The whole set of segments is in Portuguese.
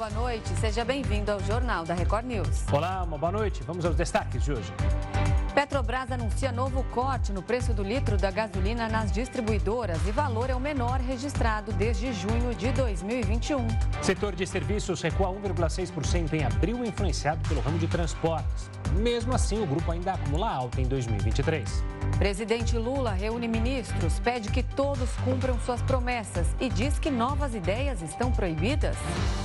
boa noite. Seja bem-vindo ao Jornal da Record News. Olá, uma boa noite. Vamos aos destaques de hoje. Petrobras anuncia novo corte no preço do litro da gasolina nas distribuidoras e valor é o menor registrado desde junho de 2021. Setor de serviços recua 1,6% em abril, influenciado pelo ramo de transportes. Mesmo assim, o grupo ainda acumula alta em 2023. Presidente Lula reúne ministros, pede que todos cumpram suas promessas e diz que novas ideias estão proibidas.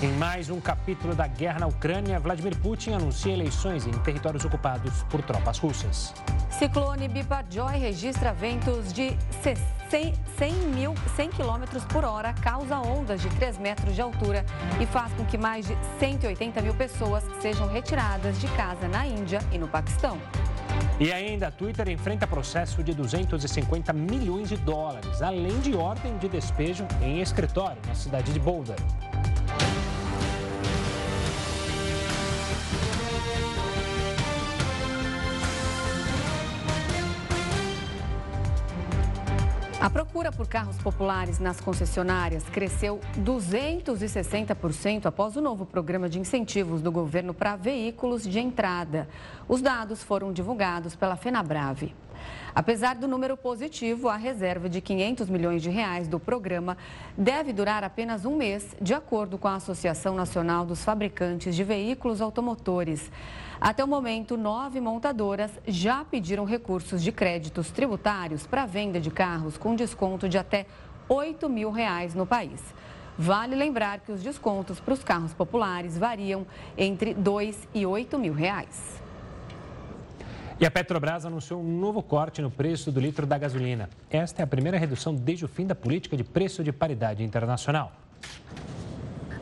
Em mais um capítulo da guerra na Ucrânia, Vladimir Putin anuncia eleições em territórios ocupados por tropas russas. Ciclone Biparjoy registra ventos de 100, 100, mil, 100 km por hora, causa ondas de 3 metros de altura e faz com que mais de 180 mil pessoas sejam retiradas de casa na Índia e no Paquistão. E ainda, a Twitter enfrenta processo de 250 milhões de dólares, além de ordem de despejo em escritório na cidade de Boulder. A procura por carros populares nas concessionárias cresceu 260% após o novo programa de incentivos do governo para veículos de entrada. Os dados foram divulgados pela Fenabrave. Apesar do número positivo, a reserva de 500 milhões de reais do programa deve durar apenas um mês, de acordo com a Associação Nacional dos Fabricantes de Veículos Automotores. Até o momento, nove montadoras já pediram recursos de créditos tributários para venda de carros com desconto de até 8 mil reais no país. Vale lembrar que os descontos para os carros populares variam entre 2 e 8 mil reais. E a Petrobras anunciou um novo corte no preço do litro da gasolina. Esta é a primeira redução desde o fim da política de preço de paridade internacional.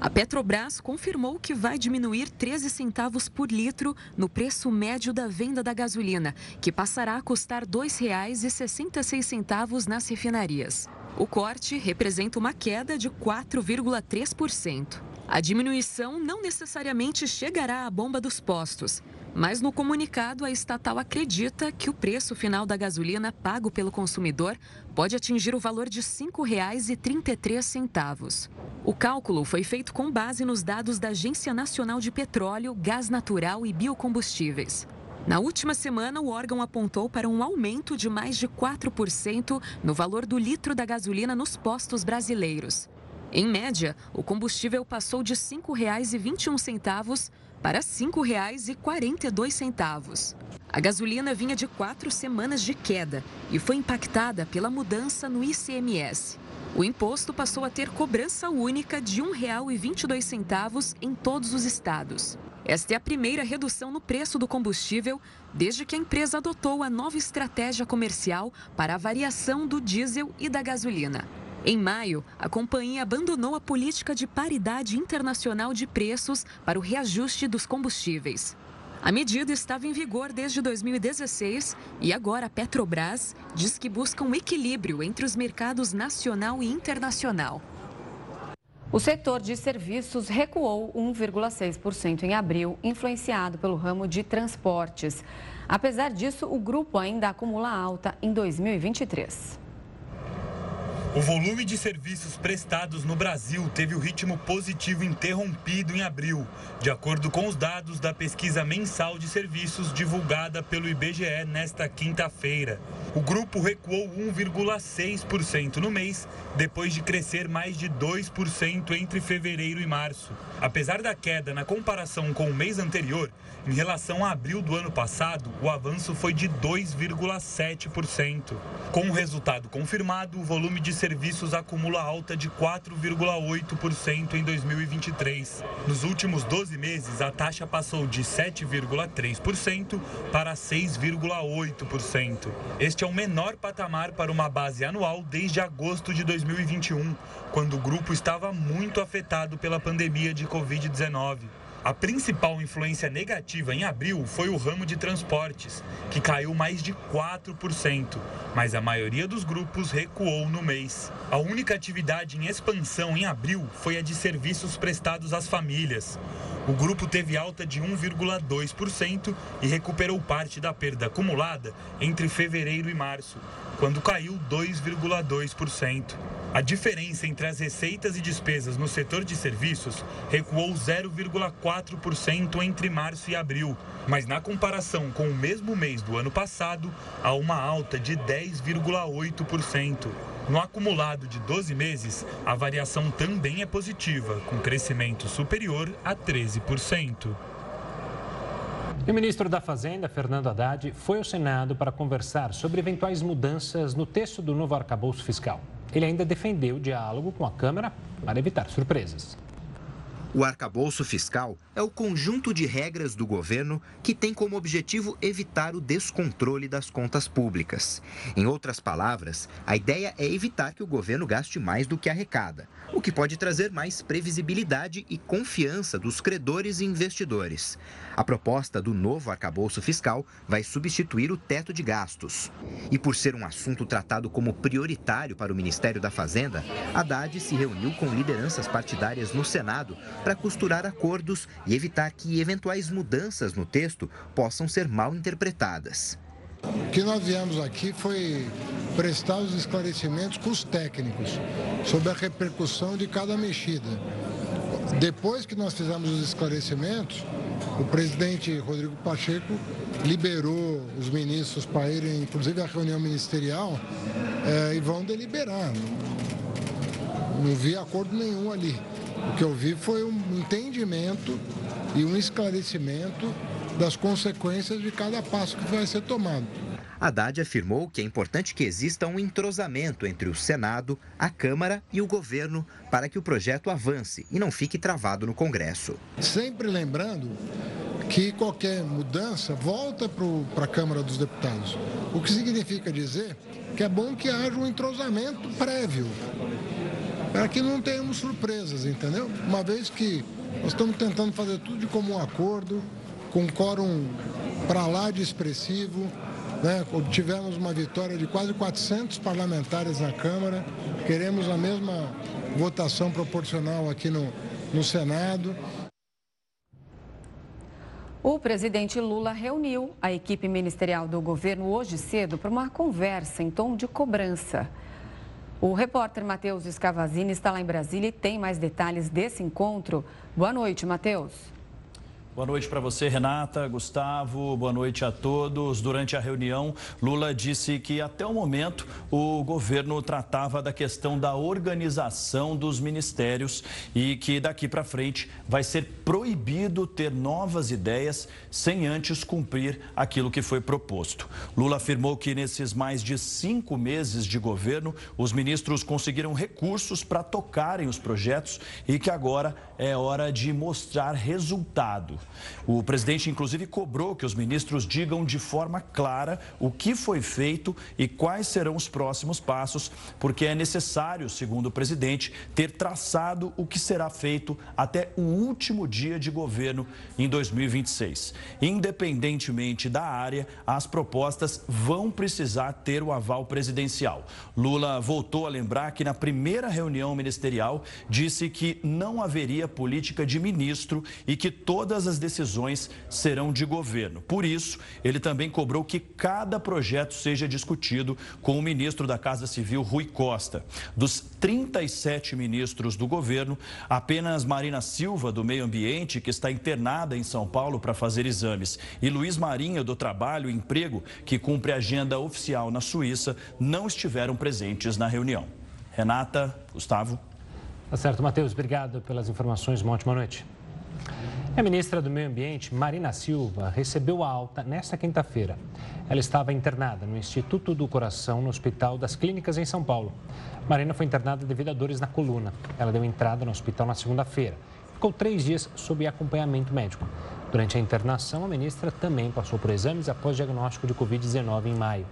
A Petrobras confirmou que vai diminuir 13 centavos por litro no preço médio da venda da gasolina, que passará a custar R$ 2,66 nas refinarias. O corte representa uma queda de 4,3%. A diminuição não necessariamente chegará à bomba dos postos. Mas no comunicado, a estatal acredita que o preço final da gasolina pago pelo consumidor pode atingir o valor de R$ 5,33. O cálculo foi feito com base nos dados da Agência Nacional de Petróleo, Gás Natural e Biocombustíveis. Na última semana, o órgão apontou para um aumento de mais de 4% no valor do litro da gasolina nos postos brasileiros. Em média, o combustível passou de R$ 5,21 para R$ 5,42. A gasolina vinha de quatro semanas de queda e foi impactada pela mudança no ICMS. O imposto passou a ter cobrança única de R$ 1,22 em todos os estados. Esta é a primeira redução no preço do combustível desde que a empresa adotou a nova estratégia comercial para a variação do diesel e da gasolina. Em maio, a companhia abandonou a política de paridade internacional de preços para o reajuste dos combustíveis. A medida estava em vigor desde 2016 e agora a Petrobras diz que busca um equilíbrio entre os mercados nacional e internacional. O setor de serviços recuou 1,6% em abril, influenciado pelo ramo de transportes. Apesar disso, o grupo ainda acumula alta em 2023. O volume de serviços prestados no Brasil teve o ritmo positivo interrompido em abril, de acordo com os dados da pesquisa mensal de serviços divulgada pelo IBGE nesta quinta-feira. O grupo recuou 1,6% no mês, depois de crescer mais de 2% entre fevereiro e março. Apesar da queda na comparação com o mês anterior, em relação a abril do ano passado, o avanço foi de 2,7%. Com o resultado confirmado, o volume de serviços acumula alta de 4,8% em 2023. Nos últimos 12 meses, a taxa passou de 7,3% para 6,8%. Este é o menor patamar para uma base anual desde agosto de 2021, quando o grupo estava muito afetado pela pandemia de Covid-19. A principal influência negativa em abril foi o ramo de transportes, que caiu mais de 4%, mas a maioria dos grupos recuou no mês. A única atividade em expansão em abril foi a de serviços prestados às famílias. O grupo teve alta de 1,2% e recuperou parte da perda acumulada entre fevereiro e março, quando caiu 2,2%. A diferença entre as receitas e despesas no setor de serviços recuou 0,4% entre março e abril, mas na comparação com o mesmo mês do ano passado, há uma alta de 10,8%. No acumulado de 12 meses, a variação também é positiva, com crescimento superior a 13%. E o ministro da Fazenda, Fernando Haddad, foi ao Senado para conversar sobre eventuais mudanças no texto do novo arcabouço fiscal. Ele ainda defendeu o diálogo com a Câmara para evitar surpresas. O arcabouço fiscal é o conjunto de regras do governo que tem como objetivo evitar o descontrole das contas públicas. Em outras palavras, a ideia é evitar que o governo gaste mais do que arrecada, o que pode trazer mais previsibilidade e confiança dos credores e investidores. A proposta do novo arcabouço fiscal vai substituir o teto de gastos. E por ser um assunto tratado como prioritário para o Ministério da Fazenda, Haddad se reuniu com lideranças partidárias no Senado para costurar acordos e evitar que eventuais mudanças no texto possam ser mal interpretadas. O que nós viemos aqui foi prestar os esclarecimentos com os técnicos sobre a repercussão de cada mexida. Depois que nós fizemos os esclarecimentos, o presidente Rodrigo Pacheco liberou os ministros para irem, inclusive, à reunião ministerial é, e vão deliberar. Não, não vi acordo nenhum ali. O que eu vi foi um entendimento e um esclarecimento das consequências de cada passo que vai ser tomado. Haddad afirmou que é importante que exista um entrosamento entre o Senado, a Câmara e o governo para que o projeto avance e não fique travado no Congresso. Sempre lembrando que qualquer mudança volta para a Câmara dos Deputados. O que significa dizer que é bom que haja um entrosamento prévio, para que não tenhamos surpresas, entendeu? Uma vez que nós estamos tentando fazer tudo de comum acordo, com quórum para lá de expressivo, né? Tivemos uma vitória de quase 400 parlamentares na Câmara. Queremos a mesma votação proporcional aqui no, no Senado. O presidente Lula reuniu a equipe ministerial do governo hoje cedo para uma conversa em tom de cobrança. O repórter Matheus Escavazini está lá em Brasília e tem mais detalhes desse encontro. Boa noite, Matheus. Boa noite para você, Renata, Gustavo, boa noite a todos. Durante a reunião, Lula disse que até o momento o governo tratava da questão da organização dos ministérios e que daqui para frente vai ser proibido ter novas ideias sem antes cumprir aquilo que foi proposto. Lula afirmou que nesses mais de cinco meses de governo, os ministros conseguiram recursos para tocarem os projetos e que agora é hora de mostrar resultado. O presidente, inclusive, cobrou que os ministros digam de forma clara o que foi feito e quais serão os próximos passos, porque é necessário, segundo o presidente, ter traçado o que será feito até o último dia de governo em 2026. Independentemente da área, as propostas vão precisar ter o aval presidencial. Lula voltou a lembrar que na primeira reunião ministerial disse que não haveria política de ministro e que todas as decisões serão de governo. Por isso, ele também cobrou que cada projeto seja discutido com o ministro da Casa Civil, Rui Costa. Dos 37 ministros do governo, apenas Marina Silva, do Meio Ambiente, que está internada em São Paulo para fazer exames, e Luiz Marinho, do Trabalho e Emprego, que cumpre agenda oficial na Suíça, não estiveram presentes na reunião. Renata, Gustavo. Tá certo, Matheus. Obrigado pelas informações. Uma ótima noite. A ministra do Meio Ambiente, Marina Silva, recebeu a alta nesta quinta-feira. Ela estava internada no Instituto do Coração, no Hospital das Clínicas, em São Paulo. Marina foi internada devido a dores na coluna. Ela deu entrada no hospital na segunda-feira. Ficou três dias sob acompanhamento médico. Durante a internação, a ministra também passou por exames após diagnóstico de Covid-19 em maio.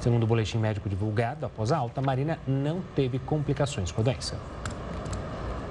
Segundo o boletim médico divulgado, após a alta, Marina não teve complicações com a doença.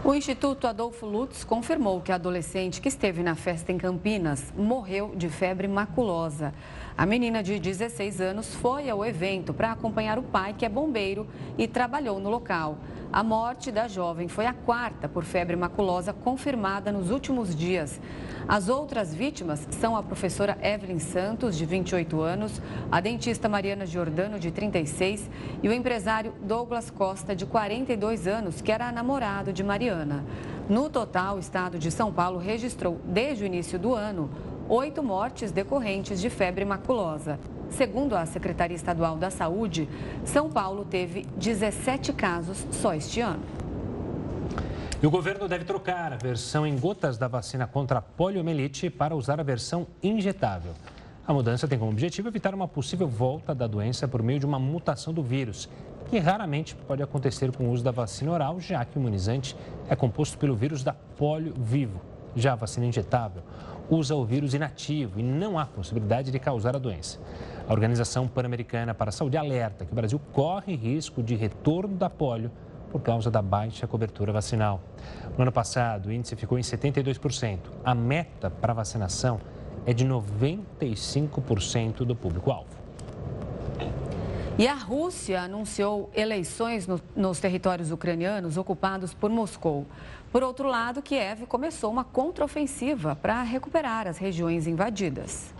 O Instituto Adolfo Lutz confirmou que a adolescente que esteve na festa em Campinas morreu de febre maculosa. A menina de 16 anos foi ao evento para acompanhar o pai, que é bombeiro, e trabalhou no local. A morte da jovem foi a quarta por febre maculosa confirmada nos últimos dias. As outras vítimas são a professora Evelyn Santos, de 28 anos, a dentista Mariana Giordano, de 36, e o empresário Douglas Costa, de 42 anos, que era namorado de Mariana. No total, o estado de São Paulo registrou, desde o início do ano, oito mortes decorrentes de febre maculosa. Segundo a Secretaria Estadual da Saúde, São Paulo teve 17 casos só este ano. E o governo deve trocar a versão em gotas da vacina contra a poliomielite para usar a versão injetável. A mudança tem como objetivo evitar uma possível volta da doença por meio de uma mutação do vírus, que raramente pode acontecer com o uso da vacina oral, já que o imunizante é composto pelo vírus da polio vivo. Já a vacina injetável usa o vírus inativo e não há possibilidade de causar a doença. A Organização Pan-Americana para a Saúde alerta que o Brasil corre risco de retorno da polio por causa da baixa cobertura vacinal. No ano passado, o índice ficou em 72%. A meta para vacinação é de 95% do público-alvo. E a Rússia anunciou eleições no, nos territórios ucranianos ocupados por Moscou. Por outro lado, Kiev começou uma contraofensiva para recuperar as regiões invadidas.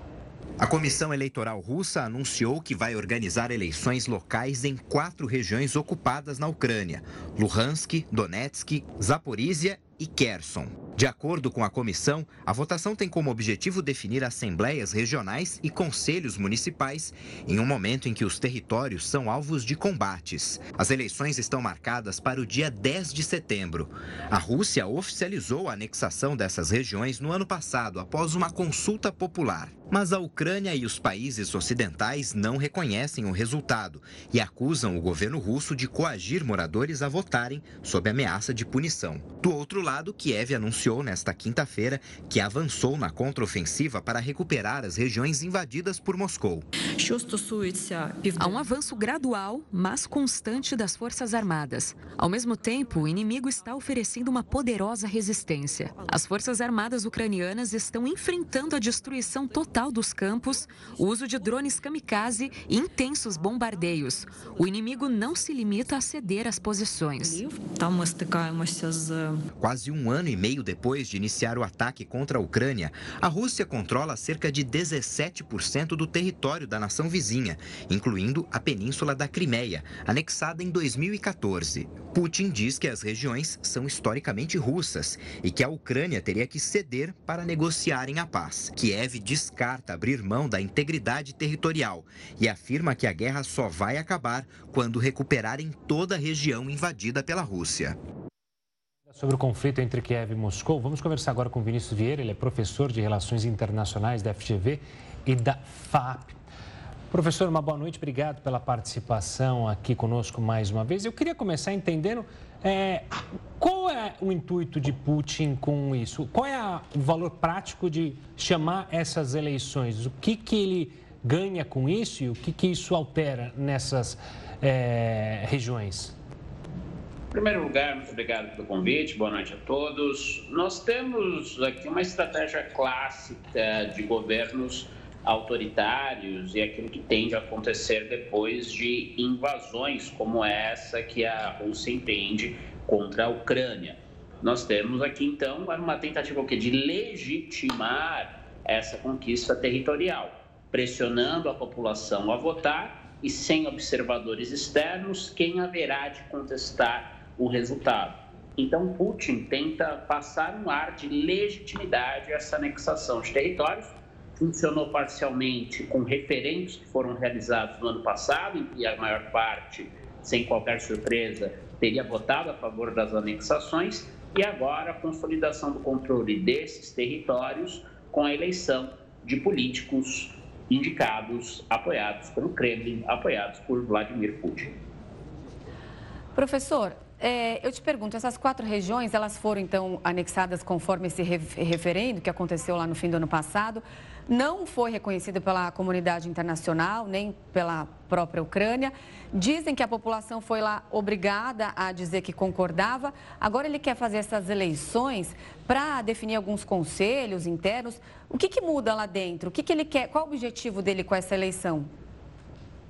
A Comissão Eleitoral Russa anunciou que vai organizar eleições locais em quatro regiões ocupadas na Ucrânia: Luhansk, Donetsk, Zaporizhia e Kherson. De acordo com a comissão, a votação tem como objetivo definir assembleias regionais e conselhos municipais em um momento em que os territórios são alvos de combates. As eleições estão marcadas para o dia 10 de setembro. A Rússia oficializou a anexação dessas regiões no ano passado, após uma consulta popular. Mas a Ucrânia e os países ocidentais não reconhecem o resultado e acusam o governo russo de coagir moradores a votarem sob ameaça de punição. Do outro lado, Kiev anunciou nesta quinta-feira que avançou na contraofensiva para recuperar as regiões invadidas por Moscou. Há um avanço gradual, mas constante das Forças Armadas. Ao mesmo tempo, o inimigo está oferecendo uma poderosa resistência. As Forças Armadas ucranianas estão enfrentando a destruição total dos campos, o uso de drones kamikaze e intensos bombardeios. O inimigo não se limita a ceder as posições. Quase um ano e meio depois de iniciar o ataque contra a Ucrânia, a Rússia controla cerca de 17% do território da nação vizinha, incluindo a península da Crimeia, anexada em 2014. Putin diz que as regiões são historicamente russas e que a Ucrânia teria que ceder para negociarem a paz. Kiev descarta abrir mão da integridade territorial e afirma que a guerra só vai acabar quando recuperarem toda a região invadida pela Rússia. Sobre o conflito entre Kiev e Moscou, vamos conversar agora com Vinícius Vieira, ele é professor de Relações Internacionais da FGV e da FAP. Professor, uma boa noite, obrigado pela participação aqui conosco mais uma vez. Eu queria começar entendendo é, qual é o intuito de Putin com isso? Qual é o valor prático de chamar essas eleições? O que, que ele ganha com isso e o que, que isso altera nessas é, regiões? Primeiro lugar, muito obrigado pelo convite, boa noite a todos. Nós temos aqui uma estratégia clássica de governos autoritários e aquilo que tende a acontecer depois de invasões como essa que a Rússia empreende contra a Ucrânia. Nós temos aqui, então, uma tentativa de legitimar essa conquista territorial, pressionando a população a votar e sem observadores externos, quem haverá de contestar o resultado. Então, Putin tenta passar um ar de legitimidade a essa anexação de territórios. Funcionou parcialmente com referendos que foram realizados no ano passado, que a maior parte, sem qualquer surpresa, teria votado a favor das anexações, e agora a consolidação do controle desses territórios com a eleição de políticos indicados, apoiados pelo Kremlin, apoiados por Vladimir Putin. Professor, é, eu te pergunto, essas quatro regiões, elas foram então anexadas conforme esse referendo que aconteceu lá no fim do ano passado, não foi reconhecido pela comunidade internacional, nem pela própria Ucrânia. Dizem que a população foi lá obrigada a dizer que concordava. Agora ele quer fazer essas eleições para definir alguns conselhos internos. O que, que muda lá dentro? O que, que ele quer? Qual o objetivo dele com essa eleição?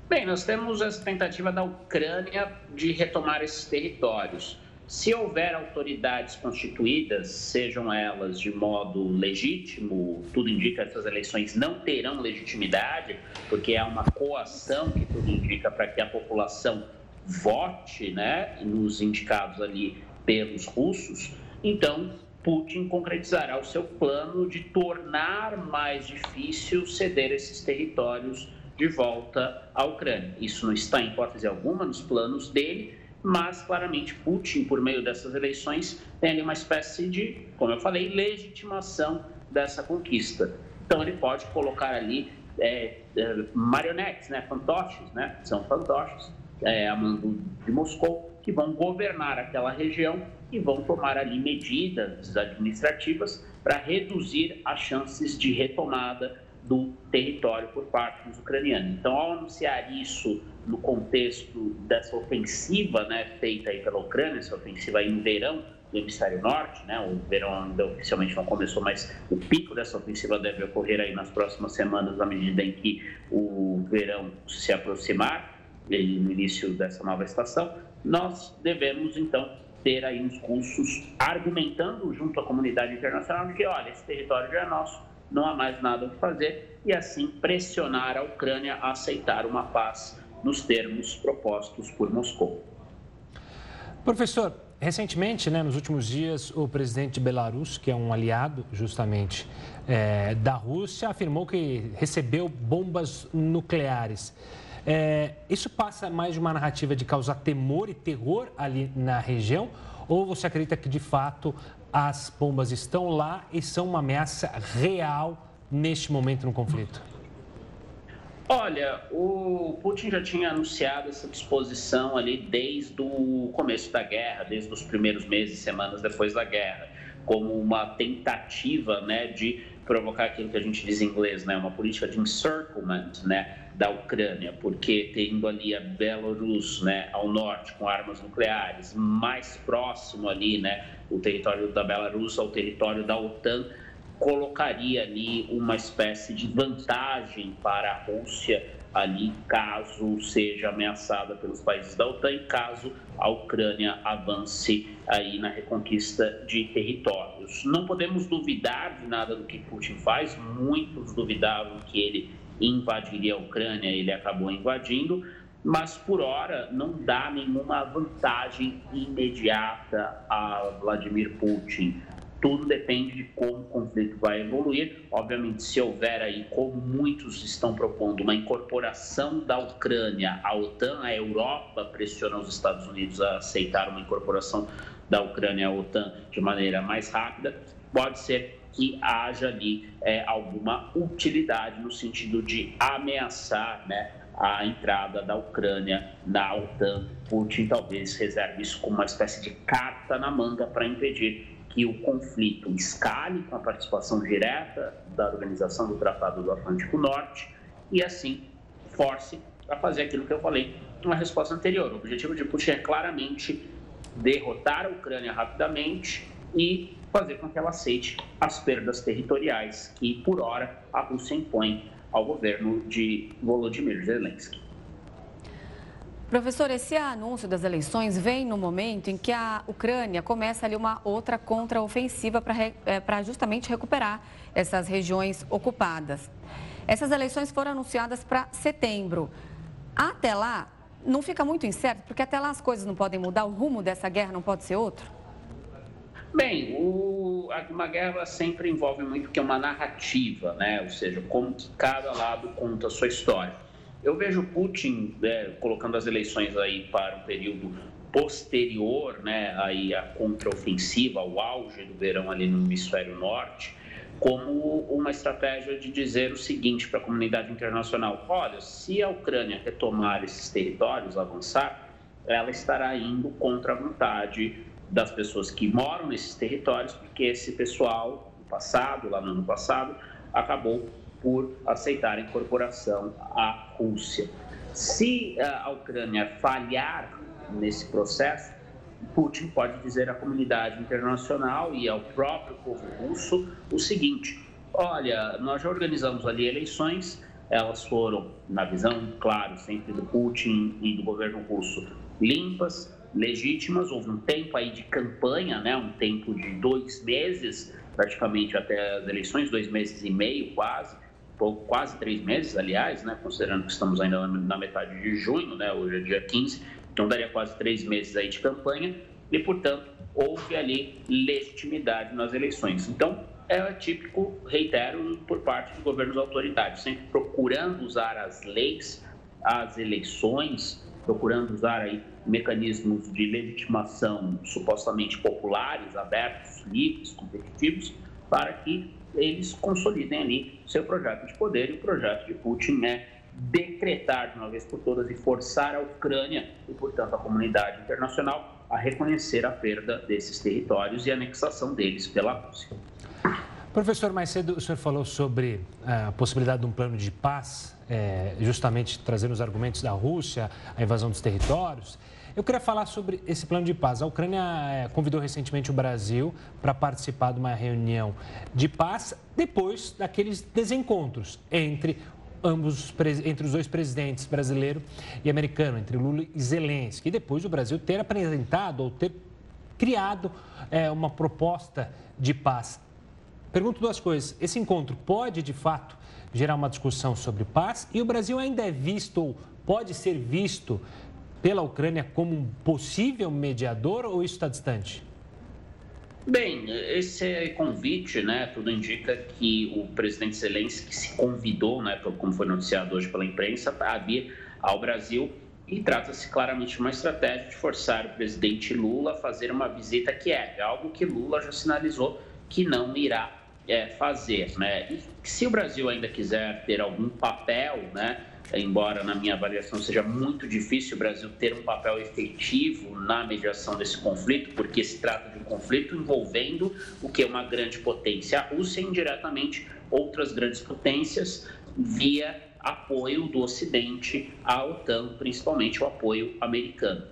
Bem, nós temos essa tentativa da Ucrânia de retomar esses territórios. Se houver autoridades constituídas, sejam elas de modo legítimo, tudo indica que essas eleições não terão legitimidade, porque é uma coação que tudo indica para que a população vote né, nos indicados ali pelos russos, então Putin concretizará o seu plano de tornar mais difícil ceder esses territórios de volta à Ucrânia. Isso não está em hipótese alguma nos planos dele, mas claramente Putin, por meio dessas eleições, tem ali uma espécie de, como eu falei, legitimação dessa conquista. Então ele pode colocar ali é, é, marionetes, né, fantoches, né, são fantoches, é, a mando de Moscou, que vão governar aquela região e vão tomar ali medidas administrativas para reduzir as chances de retomada do território por parte dos ucranianos. Então, ao anunciar isso no contexto dessa ofensiva né, feita aí pela Ucrânia, essa ofensiva aí no verão do hemisfério norte, né, o verão ainda oficialmente não começou, mas o pico dessa ofensiva deve ocorrer aí nas próximas semanas, à medida em que o verão se aproximar, no início dessa nova estação, nós devemos então ter aí uns cursos argumentando junto à comunidade internacional de que, olha, esse território já é nosso, não há mais nada o que fazer, e assim pressionar a Ucrânia a aceitar uma paz nos termos propostos por Moscou. Professor, recentemente, né, nos últimos dias, o presidente de Belarus, que é um aliado justamente é, da Rússia, afirmou que recebeu bombas nucleares. É, isso passa mais de uma narrativa de causar temor e terror ali na região? Ou você acredita que de fato as bombas estão lá e são uma ameaça real neste momento no conflito? Olha, o Putin já tinha anunciado essa disposição ali desde o começo da guerra, desde os primeiros meses, semanas depois da guerra, como uma tentativa, né, de provocar aquilo que a gente diz em inglês, né, uma política de encirclement, né, da Ucrânia, porque tendo ali a Belarus, né, ao norte com armas nucleares, mais próximo ali, né, o território da Belarus ao território da OTAN, colocaria ali uma espécie de vantagem para a Rússia ali caso seja ameaçada pelos países da OTAN e caso a Ucrânia avance aí na reconquista de territórios. Não podemos duvidar de nada do que Putin faz, muitos duvidavam que ele invadiria a Ucrânia, ele acabou invadindo, mas por hora não dá nenhuma vantagem imediata a Vladimir Putin. Tudo depende de como o conflito vai evoluir. Obviamente, se houver aí, como muitos estão propondo, uma incorporação da Ucrânia à OTAN, a Europa pressiona os Estados Unidos a aceitar uma incorporação da Ucrânia à OTAN de maneira mais rápida, pode ser que haja ali é, alguma utilidade no sentido de ameaçar né, a entrada da Ucrânia na OTAN. Putin talvez reserve isso como uma espécie de carta na manga para impedir que o conflito escale com a participação direta da Organização do Tratado do Atlântico Norte e assim force a fazer aquilo que eu falei na resposta anterior. O objetivo de Putin é claramente derrotar a Ucrânia rapidamente e fazer com que ela aceite as perdas territoriais que, por hora, a Rússia impõe ao governo de Volodymyr Zelensky. Professor, esse anúncio das eleições vem no momento em que a Ucrânia começa ali uma outra contraofensiva para é, justamente recuperar essas regiões ocupadas. Essas eleições foram anunciadas para setembro. Até lá, não fica muito incerto, porque até lá as coisas não podem mudar, o rumo dessa guerra não pode ser outro? Bem, o, uma guerra sempre envolve muito que é uma narrativa, né? Ou seja, como que cada lado conta a sua história. Eu vejo Putin né, colocando as eleições aí para um período posterior, né, aí a contraofensiva, o auge do verão ali no hemisfério norte, como uma estratégia de dizer o seguinte para a comunidade internacional: olha, se a Ucrânia retomar esses territórios, avançar, ela estará indo contra a vontade das pessoas que moram nesses territórios, porque esse pessoal, no passado, lá no ano passado, acabou por aceitar a incorporação à Rússia. Se a Ucrânia falhar nesse processo, Putin pode dizer à comunidade internacional e ao próprio povo russo o seguinte: olha, nós já organizamos ali eleições, elas foram, na visão, claro, sempre do Putin e do governo russo, limpas, legítimas. Houve um tempo aí de campanha, né? um tempo de dois meses, praticamente até as eleições, dois meses e meio quase, pouco, quase três meses, aliás, né? considerando que estamos ainda na metade de junho, né? hoje é dia 15, então daria quase três meses aí de campanha e, portanto, houve ali legitimidade nas eleições. Então, é típico, reitero, por parte dos governos autoritários, sempre procurando usar as leis, as eleições, procurando usar aí mecanismos de legitimação supostamente populares, abertos, livres, competitivos, para que eles consolidem ali seu projeto de poder. E o projeto de Putin é decretar de uma vez por todas e forçar a Ucrânia e, portanto, a comunidade internacional a reconhecer a perda desses territórios e a anexação deles pela Rússia. Professor, mais cedo o senhor falou sobre a possibilidade de um plano de paz, é, justamente trazendo os argumentos da Rússia, a invasão dos territórios. Eu queria falar sobre esse plano de paz. A Ucrânia é, convidou recentemente o Brasil para participar de uma reunião de paz depois daqueles desencontros entre ambos entre os dois presidentes brasileiro e americano, entre Lula e Zelensky. E depois o Brasil ter apresentado ou ter criado é, uma proposta de paz. Pergunto duas coisas. Esse encontro pode, de fato, gerar uma discussão sobre paz? E o Brasil ainda é visto ou pode ser visto pela Ucrânia como um possível mediador ou isso está distante? Bem, esse convite, né, tudo indica que o presidente Zelensky se convidou, né, como foi noticiado hoje pela imprensa, para vir ao Brasil e trata-se claramente de uma estratégia de forçar o presidente Lula a fazer uma visita que é algo que Lula já sinalizou que não irá é, fazer. Né? E se o Brasil ainda quiser ter algum papel, né, embora na minha avaliação seja muito difícil o Brasil ter um papel efetivo na mediação desse conflito, porque se trata de um conflito envolvendo o que é uma grande potência, a Rússia e indiretamente outras grandes potências via apoio do Ocidente à OTAN, principalmente o apoio americano.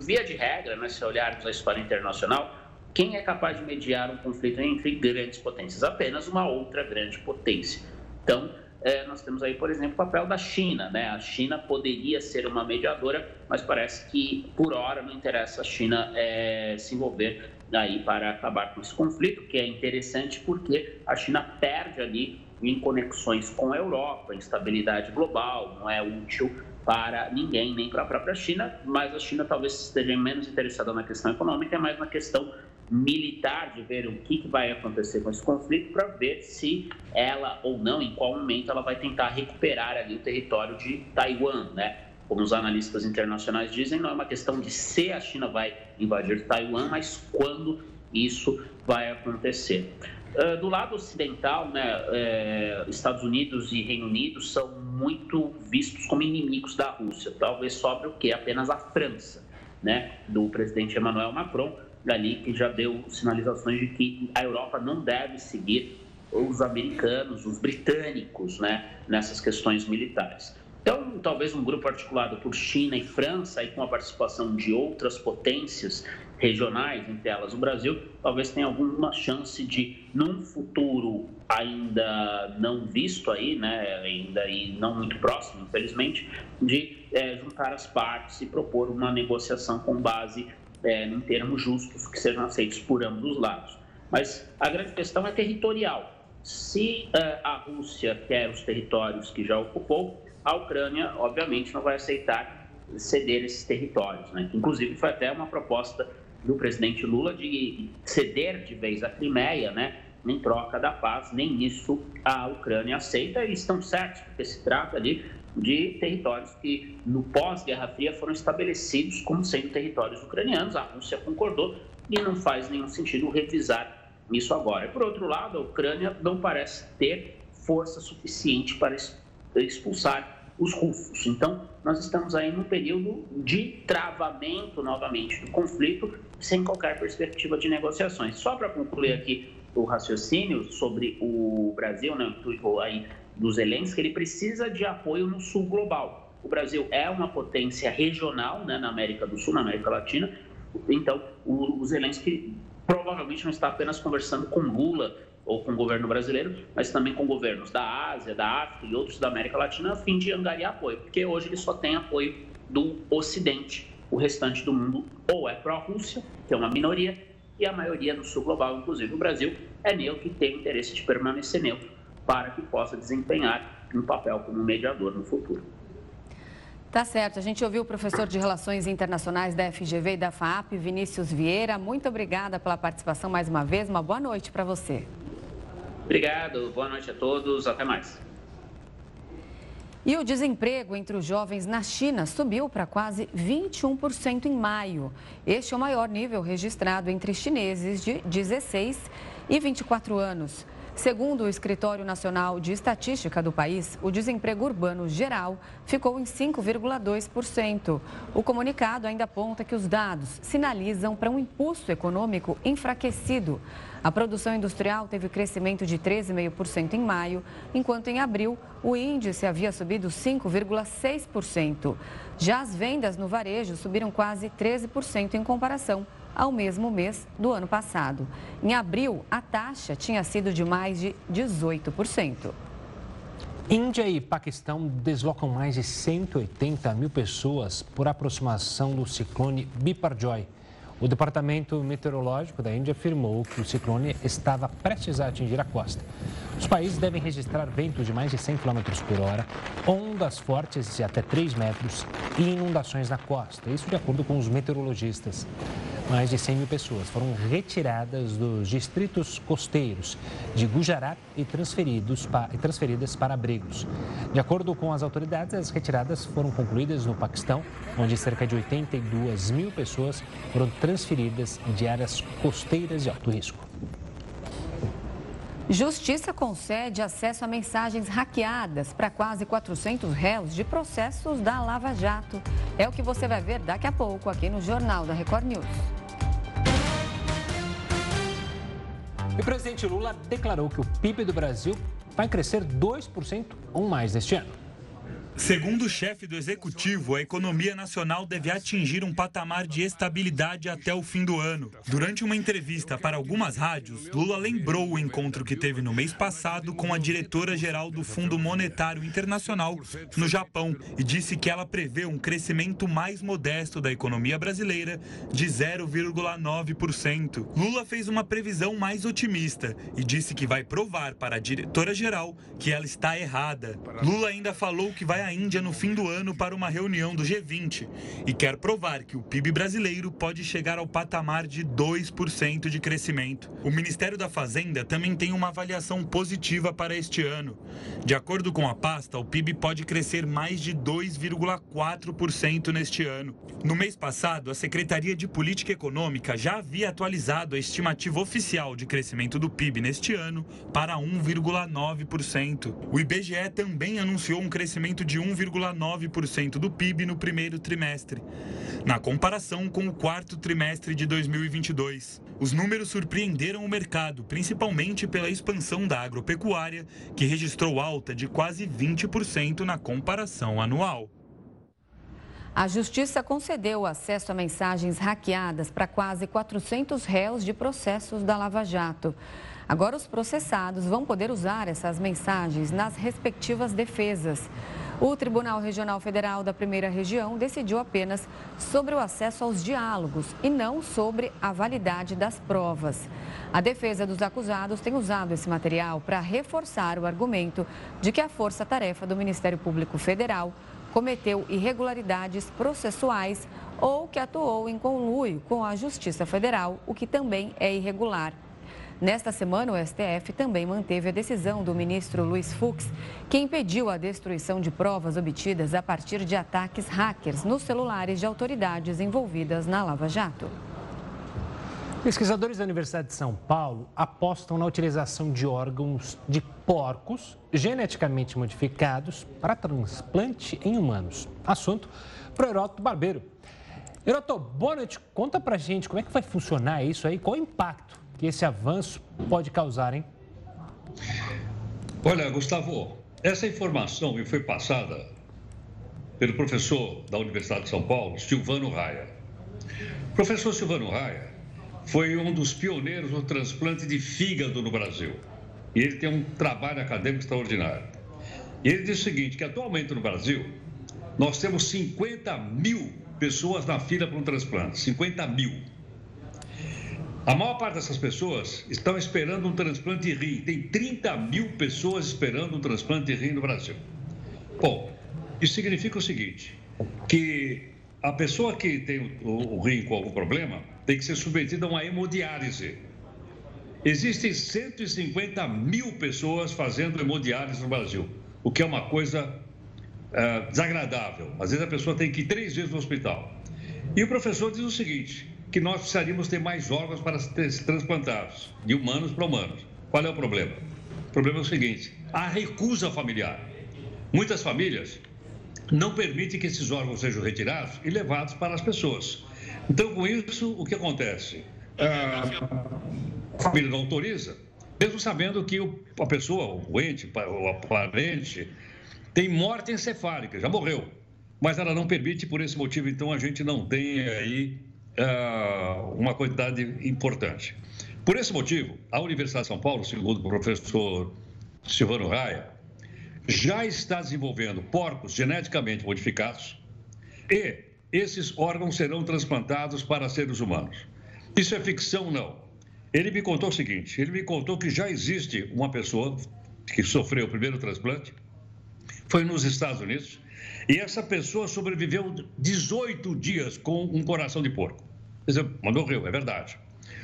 Via de regra, né, se olharmos a história internacional, quem é capaz de mediar um conflito entre grandes potências? Apenas uma outra grande potência. Então, é, nós temos aí, por exemplo, o papel da China. Né? A China poderia ser uma mediadora, mas parece que, por hora, não interessa a China é, se envolver aí para acabar com esse conflito, que é interessante porque a China perde ali em conexões com a Europa, instabilidade global, não é útil para ninguém, nem para a própria China, mas a China talvez esteja menos interessada na questão econômica, é mais na questão militar de ver o que, que vai acontecer com esse conflito para ver se ela ou não, em qual momento ela vai tentar recuperar ali o território de Taiwan, né? Como os analistas internacionais dizem, não é uma questão de se a China vai invadir Taiwan, mas quando isso vai acontecer. Uh, do lado ocidental, né, é, Estados Unidos e Reino Unido são muito vistos como inimigos da Rússia. Talvez sobre o que? Apenas a França, né, do presidente Emmanuel Macron, dali que já deu sinalizações de que a Europa não deve seguir os americanos, os britânicos, né, nessas questões militares. Então, talvez um grupo articulado por China e França, e com a participação de outras potências regionais, entre elas o Brasil, talvez tenha alguma chance de, num futuro ainda não visto aí, né, ainda aí não muito próximo, infelizmente, de é, juntar as partes e propor uma negociação com base é, em termos justos que sejam aceitos por ambos os lados. Mas a grande questão é territorial. Se uh, a Rússia quer os territórios que já ocupou, a Ucrânia, obviamente, não vai aceitar ceder esses territórios. Né? Inclusive, foi até uma proposta do presidente Lula de ceder de vez a Crimeia, né? em troca da paz. Nem isso a Ucrânia aceita e estão certos, porque se trata ali de territórios que, no pós-Guerra Fria, foram estabelecidos como sendo territórios ucranianos. A Rússia concordou e não faz nenhum sentido revisar isso agora. Por outro lado, a Ucrânia não parece ter força suficiente para expulsar os russos. Então, nós estamos aí num período de travamento novamente do conflito, sem qualquer perspectiva de negociações. Só para concluir aqui o raciocínio sobre o Brasil, né, aí do Zelensky, ele precisa de apoio no sul global. O Brasil é uma potência regional né, na América do Sul, na América Latina, então o, o Zelensky provavelmente não está apenas conversando com Lula ou com o governo brasileiro, mas também com governos da Ásia, da África e outros da América Latina, a fim de angariar apoio, porque hoje ele só tem apoio do Ocidente. O restante do mundo ou é pró-Rússia, que é uma minoria, e a maioria do sul global, inclusive o Brasil, é neutro e tem interesse de permanecer neutro para que possa desempenhar um papel como mediador no futuro. Tá certo. A gente ouviu o professor de Relações Internacionais da FGV e da FAP, Vinícius Vieira. Muito obrigada pela participação mais uma vez. Uma boa noite para você. Obrigado. Boa noite a todos. Até mais. E o desemprego entre os jovens na China subiu para quase 21% em maio. Este é o maior nível registrado entre chineses de 16 e 24 anos. Segundo o Escritório Nacional de Estatística do país, o desemprego urbano geral ficou em 5,2%. O comunicado ainda aponta que os dados sinalizam para um impulso econômico enfraquecido. A produção industrial teve crescimento de 13,5% em maio, enquanto em abril o índice havia subido 5,6%. Já as vendas no varejo subiram quase 13% em comparação ao mesmo mês do ano passado. Em abril, a taxa tinha sido de mais de 18%. Índia e Paquistão deslocam mais de 180 mil pessoas por aproximação do ciclone Biparjoy. O Departamento Meteorológico da Índia afirmou que o ciclone estava prestes a atingir a costa. Os países devem registrar ventos de mais de 100 km por hora, ondas fortes de até 3 metros e inundações na costa. Isso de acordo com os meteorologistas. Mais de 100 mil pessoas foram retiradas dos distritos costeiros de Gujarat e, transferidos e transferidas para abrigos. De acordo com as autoridades, as retiradas foram concluídas no Paquistão, onde cerca de 82 mil pessoas foram transferidas de áreas costeiras de alto risco. Justiça concede acesso a mensagens hackeadas para quase 400 réus de processos da Lava Jato. É o que você vai ver daqui a pouco aqui no Jornal da Record News. O presidente Lula declarou que o PIB do Brasil vai crescer 2% ou mais neste ano. Segundo o chefe do executivo, a economia nacional deve atingir um patamar de estabilidade até o fim do ano. Durante uma entrevista para algumas rádios, Lula lembrou o encontro que teve no mês passado com a diretora-geral do Fundo Monetário Internacional no Japão e disse que ela prevê um crescimento mais modesto da economia brasileira de 0,9%. Lula fez uma previsão mais otimista e disse que vai provar para a diretora-geral que ela está errada. Lula ainda falou que vai à Índia no fim do ano para uma reunião do G20 e quer provar que o PIB brasileiro pode chegar ao patamar de 2% de crescimento. O Ministério da Fazenda também tem uma avaliação positiva para este ano. De acordo com a pasta, o PIB pode crescer mais de 2,4% neste ano. No mês passado, a Secretaria de Política Econômica já havia atualizado a estimativa oficial de crescimento do PIB neste ano para 1,9%. O IBGE também anunciou um crescimento de de 1,9% do PIB no primeiro trimestre, na comparação com o quarto trimestre de 2022. Os números surpreenderam o mercado, principalmente pela expansão da agropecuária, que registrou alta de quase 20% na comparação anual. A Justiça concedeu acesso a mensagens hackeadas para quase 400 réus de processos da Lava Jato. Agora, os processados vão poder usar essas mensagens nas respectivas defesas. O Tribunal Regional Federal da Primeira Região decidiu apenas sobre o acesso aos diálogos e não sobre a validade das provas. A defesa dos acusados tem usado esse material para reforçar o argumento de que a força-tarefa do Ministério Público Federal cometeu irregularidades processuais ou que atuou em conluio com a Justiça Federal, o que também é irregular. Nesta semana, o STF também manteve a decisão do ministro Luiz Fux, que impediu a destruição de provas obtidas a partir de ataques hackers nos celulares de autoridades envolvidas na Lava Jato. Pesquisadores da Universidade de São Paulo apostam na utilização de órgãos de porcos geneticamente modificados para transplante em humanos. Assunto para o Heroto Barbeiro. Heroto, boa noite. Conta pra gente como é que vai funcionar isso aí, qual o impacto que esse avanço pode causar, hein? Olha, Gustavo, essa informação me foi passada pelo professor da Universidade de São Paulo, Silvano Raia. O professor Silvano Raia foi um dos pioneiros no transplante de fígado no Brasil. e ele tem um trabalho acadêmico extraordinário. E ele diz o seguinte, que atualmente no Brasil, nós temos 50 mil pessoas na fila para um transplante, 50 mil. A maior parte dessas pessoas estão esperando um transplante de rim. Tem 30 mil pessoas esperando um transplante de rim no Brasil. Bom, isso significa o seguinte, que a pessoa que tem o, rim com algum problema tem que ser submetida a uma hemodiálise. Existem 150 mil pessoas fazendo hemodiálise no Brasil, o que é uma coisa uh, desagradável. Às vezes a pessoa tem que ir três vezes no hospital. E o professor diz o seguinte, que nós precisaríamos ter mais órgãos para ser transplantados, de humanos para humanos. Qual é o problema? O problema é o seguinte, a recusa familiar. Muitas famílias não permitem que esses órgãos sejam retirados e levados para as pessoas. Então, com isso, o que acontece? a família não autoriza, mesmo sabendo que a pessoa, o ente, o parente, tem morte encefálica, já morreu. Mas ela não permite, por esse motivo, então, a gente não tem aí uh, uma quantidade importante. Por esse motivo, a Universidade de São Paulo, segundo o professor Silvano Raia, já está desenvolvendo porcos geneticamente modificados e esses órgãos serão transplantados para seres humanos. Isso é ficção, não. Ele me contou o seguinte: ele me contou que já existe uma pessoa que sofreu o primeiro transplante, foi nos Estados Unidos, e essa pessoa sobreviveu 18 dias com um coração de porco. Quer dizer, mas morreu, é verdade.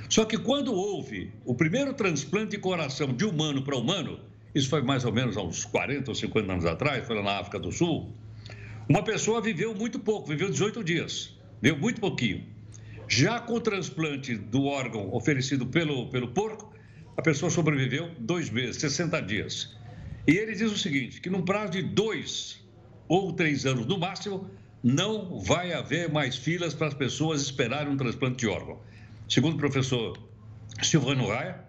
Só que quando houve o primeiro transplante de coração de humano para humano, isso foi mais ou menos há uns 40 ou 50 anos atrás, foi lá na África do Sul, uma pessoa viveu muito pouco, viveu 18 dias, viveu muito pouquinho. Já com o transplante do órgão oferecido pelo, pelo porco, a pessoa sobreviveu dois meses, 60 dias. E ele diz o seguinte: que num prazo de dois ou três anos no máximo, não vai haver mais filas para as pessoas esperarem um transplante de órgão. Segundo o professor Silvano Raia,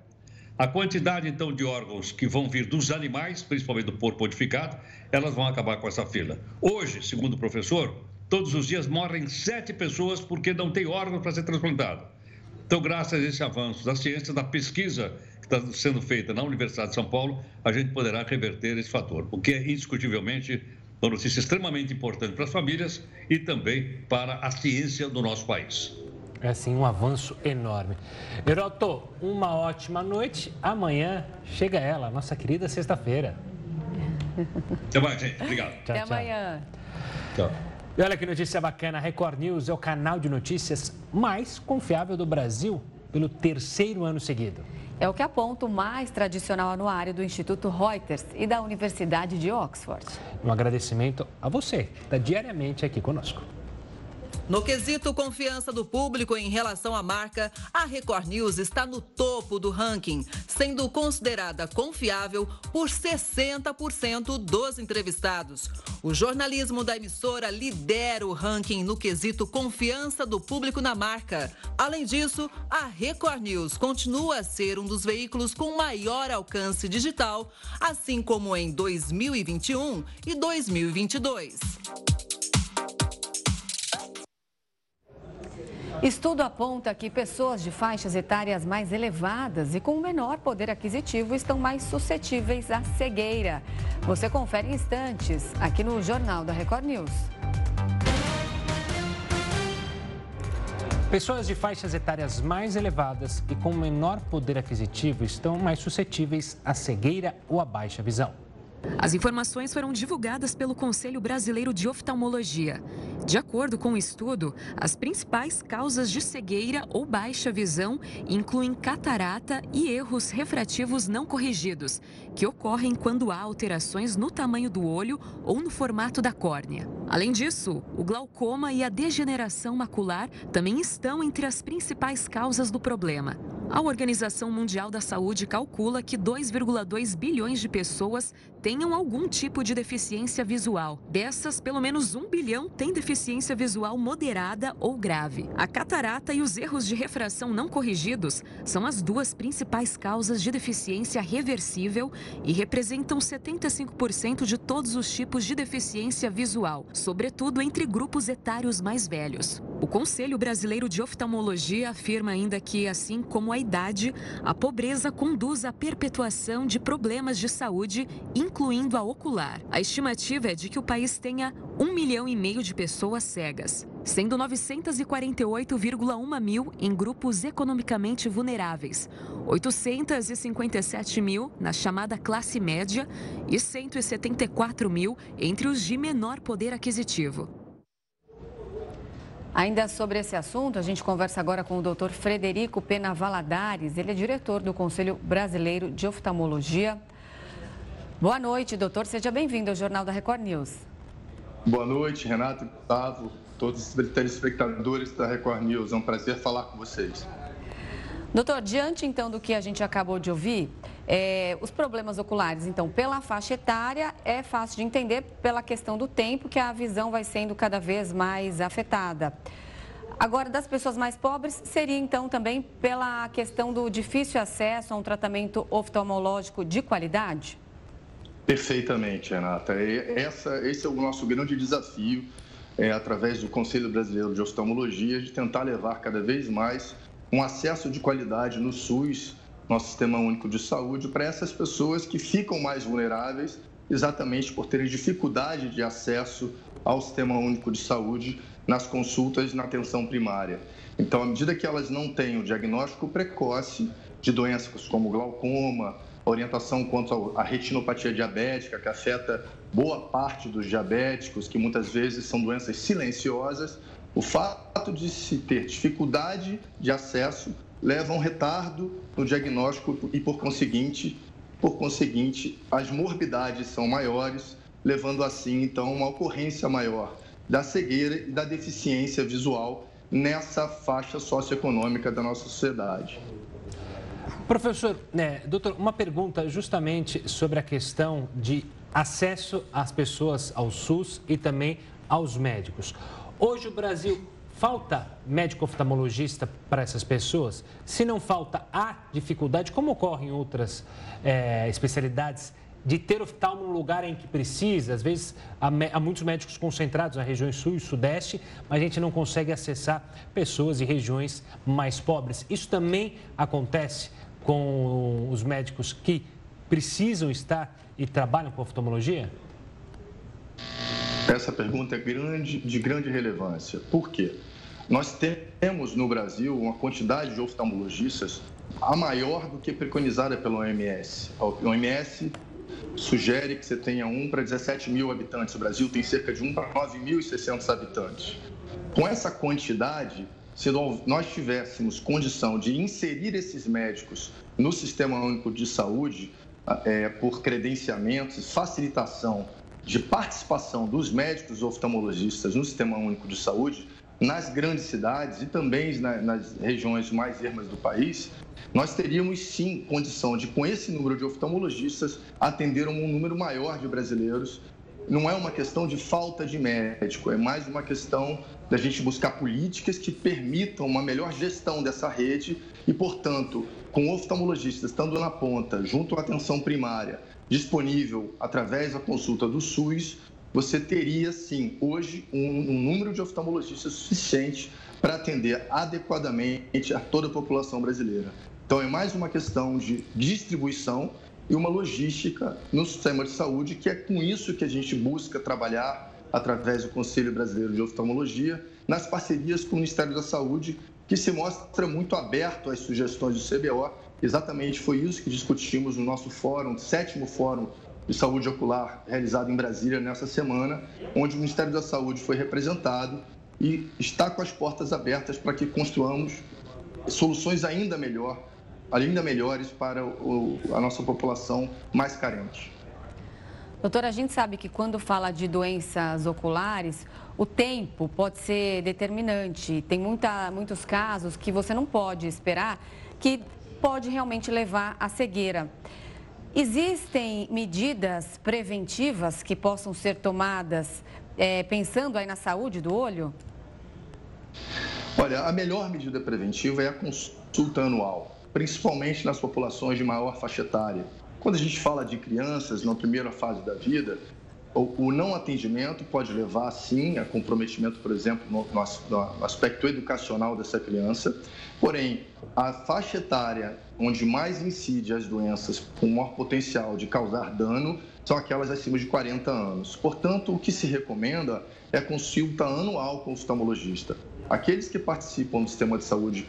a quantidade então de órgãos que vão vir dos animais, principalmente do porco modificado, elas vão acabar com essa fila. Hoje, segundo o professor, Todos os dias morrem sete pessoas porque não tem órgão para ser transplantado. Então, graças a esse avanço da ciência, da pesquisa que está sendo feita na Universidade de São Paulo, a gente poderá reverter esse fator, o que é indiscutivelmente uma notícia extremamente importante para as famílias e também para a ciência do nosso país. É sim um avanço enorme. Heroto, uma ótima noite. Amanhã chega ela, nossa querida sexta-feira. Até mais, gente. Obrigado. Tchau, Até tchau. amanhã. Tchau. E olha que notícia bacana, a Record News é o canal de notícias mais confiável do Brasil pelo terceiro ano seguido. É o que aponta o mais tradicional anuário do Instituto Reuters e da Universidade de Oxford. Um agradecimento a você, que está diariamente aqui conosco. No quesito confiança do público em relação à marca, a Record News está no topo do ranking, sendo considerada confiável por 60% dos entrevistados. O jornalismo da emissora lidera o ranking no quesito confiança do público na marca. Além disso, a Record News continua a ser um dos veículos com maior alcance digital, assim como em 2021 e 2022. Estudo aponta que pessoas de faixas etárias mais elevadas e com menor poder aquisitivo estão mais suscetíveis à cegueira. Você confere em instantes aqui no Jornal da Record News. Pessoas de faixas etárias mais elevadas e com menor poder aquisitivo estão mais suscetíveis à cegueira ou à baixa visão. As informações foram divulgadas pelo Conselho Brasileiro de Oftalmologia. De acordo com o estudo, as principais causas de cegueira ou baixa visão incluem catarata e erros refrativos não corrigidos, que ocorrem quando há alterações no tamanho do olho ou no formato da córnea. Além disso, o glaucoma e a degeneração macular também estão entre as principais causas do problema. A Organização Mundial da Saúde calcula que 2,2 bilhões de pessoas tenham algum tipo de deficiência visual. Dessas, pelo menos um bilhão tem deficiência visual moderada ou grave. A catarata e os erros de refração não corrigidos são as duas principais causas de deficiência reversível e representam 75% de todos os tipos de deficiência visual, sobretudo entre grupos etários mais velhos. O Conselho Brasileiro de Oftalmologia afirma ainda que, assim como a idade, a pobreza conduz à perpetuação de problemas de saúde, incluindo a ocular. A estimativa é de que o país tenha um milhão e meio de pessoas cegas, sendo 948,1 mil em grupos economicamente vulneráveis, 857 mil na chamada classe média e 174 mil entre os de menor poder aquisitivo. Ainda sobre esse assunto, a gente conversa agora com o Dr. Frederico Pena Valadares. Ele é diretor do Conselho Brasileiro de Oftalmologia. Boa noite, doutor. Seja bem-vindo ao Jornal da Record News. Boa noite, Renato, Gustavo, todos os telespectadores da Record News. É um prazer falar com vocês. Doutor, diante então do que a gente acabou de ouvir, é, os problemas oculares, então, pela faixa etária, é fácil de entender pela questão do tempo que a visão vai sendo cada vez mais afetada. Agora, das pessoas mais pobres, seria então também pela questão do difícil acesso a um tratamento oftalmológico de qualidade? Perfeitamente, Renata. Essa, esse é o nosso grande desafio, é, através do Conselho Brasileiro de Oftalmologia, de tentar levar cada vez mais um acesso de qualidade no SUS, nosso Sistema Único de Saúde, para essas pessoas que ficam mais vulneráveis, exatamente por terem dificuldade de acesso ao Sistema Único de Saúde nas consultas na atenção primária. Então, à medida que elas não têm o diagnóstico precoce de doenças como glaucoma, orientação quanto à retinopatia diabética, que afeta boa parte dos diabéticos, que muitas vezes são doenças silenciosas, o fato de se ter dificuldade de acesso leva a um retardo no diagnóstico e, por conseguinte, por conseguinte, as morbidades são maiores, levando assim, então, uma ocorrência maior da cegueira e da deficiência visual nessa faixa socioeconômica da nossa sociedade. Professor, né, doutor, uma pergunta justamente sobre a questão de acesso às pessoas ao SUS e também aos médicos. Hoje o Brasil falta médico oftalmologista para essas pessoas? Se não falta, há dificuldade, como ocorre em outras é, especialidades, de ter oftalmo no lugar em que precisa. Às vezes há, há, muitos médicos concentrados nas regiões sul e sudeste, mas a gente não consegue acessar pessoas e regiões mais pobres. Isso também acontece com os médicos que precisam estar e trabalham com oftalmologia? Essa pergunta é grande, de grande relevância. Por quê? Nós temos no Brasil uma quantidade de oftalmologistas a maior do que preconizada pela OMS. A OMS sugere que você tenha um para 17 mil habitantes. O Brasil tem cerca de um para 9.600 habitantes. Com essa quantidade, se nós tivéssemos condição de inserir esses médicos no Sistema Único de Saúde, é, por credenciamentos, facilitação de participação dos médicos oftalmologistas no Sistema Único de Saúde, nas grandes cidades e também nas regiões mais ermas do país, nós teríamos sim condição de, com esse número de oftalmologistas, atender um número maior de brasileiros. Não é uma questão de falta de médico, é mais uma questão da gente buscar políticas que permitam uma melhor gestão dessa rede e, portanto, com oftalmologistas estando na ponta, junto à atenção primária, disponível através da consulta do SUS, você teria sim hoje um, um número de oftalmologistas suficiente para atender adequadamente a toda a população brasileira. Então é mais uma questão de distribuição e uma logística no sistema de saúde, que é com isso que a gente busca trabalhar através do Conselho Brasileiro de Oftalmologia, nas parcerias com o Ministério da Saúde, que se mostra muito aberto às sugestões do CBO Exatamente foi isso que discutimos no nosso fórum, sétimo fórum de saúde ocular realizado em Brasília nessa semana, onde o Ministério da Saúde foi representado e está com as portas abertas para que construamos soluções ainda melhor, ainda melhores para a nossa população mais carente. Doutora, a gente sabe que quando fala de doenças oculares, o tempo pode ser determinante. Tem muita, muitos casos que você não pode esperar que pode realmente levar à cegueira. Existem medidas preventivas que possam ser tomadas é, pensando aí na saúde do olho? Olha, a melhor medida preventiva é a consulta anual, principalmente nas populações de maior faixa etária. Quando a gente fala de crianças na primeira fase da vida, o, não atendimento pode levar, sim, a comprometimento, por exemplo, no, no, aspecto educacional dessa criança. Porém, a faixa etária onde mais incide as doenças com maior potencial de causar dano são aquelas acima de 40 anos. Portanto, o que se recomenda é consulta anual com o oftalmologista. Aqueles que participam do sistema de saúde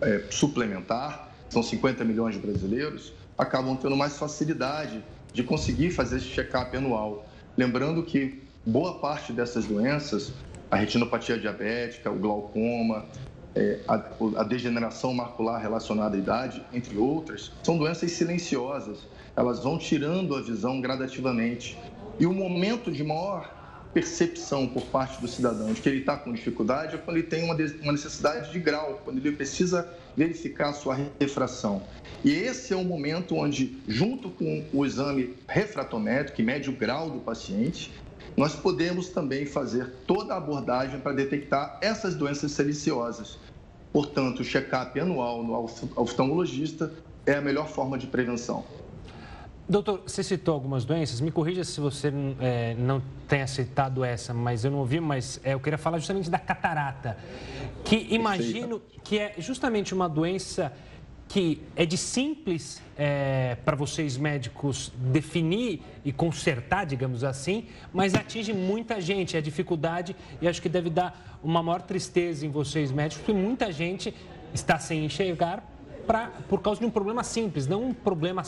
é, suplementar, são 50 milhões de brasileiros, acabam tendo mais facilidade de conseguir fazer esse check-up anual. Lembrando que boa parte dessas doenças, a retinopatia diabética, o glaucoma, é, a, a, degeneração macular relacionada à idade, entre outras, são doenças silenciosas. Elas vão tirando a visão gradativamente. E o momento de maior percepção por parte do cidadão de que ele está com dificuldade é quando ele tem uma, necessidade de grau, quando ele precisa verificar a sua refração. E esse é o momento onde, junto com o exame refratométrico, que mede o grau do paciente, nós podemos também fazer toda a abordagem para detectar essas doenças siliciosas. Portanto, o check-up anual no oftalmologista é a melhor forma de prevenção. Doutor, você citou algumas doenças, me corrija se você é, não tenha citado essa, mas eu não ouvi, mas é, eu queria falar justamente da catarata, que imagino que é justamente uma doença que é de simples é, para vocês médicos definir e consertar, digamos assim, mas atinge muita gente, é dificuldade e acho que deve dar uma maior tristeza em vocês médicos, porque muita gente está sem enxergar pra, por causa de um problema simples, não um problema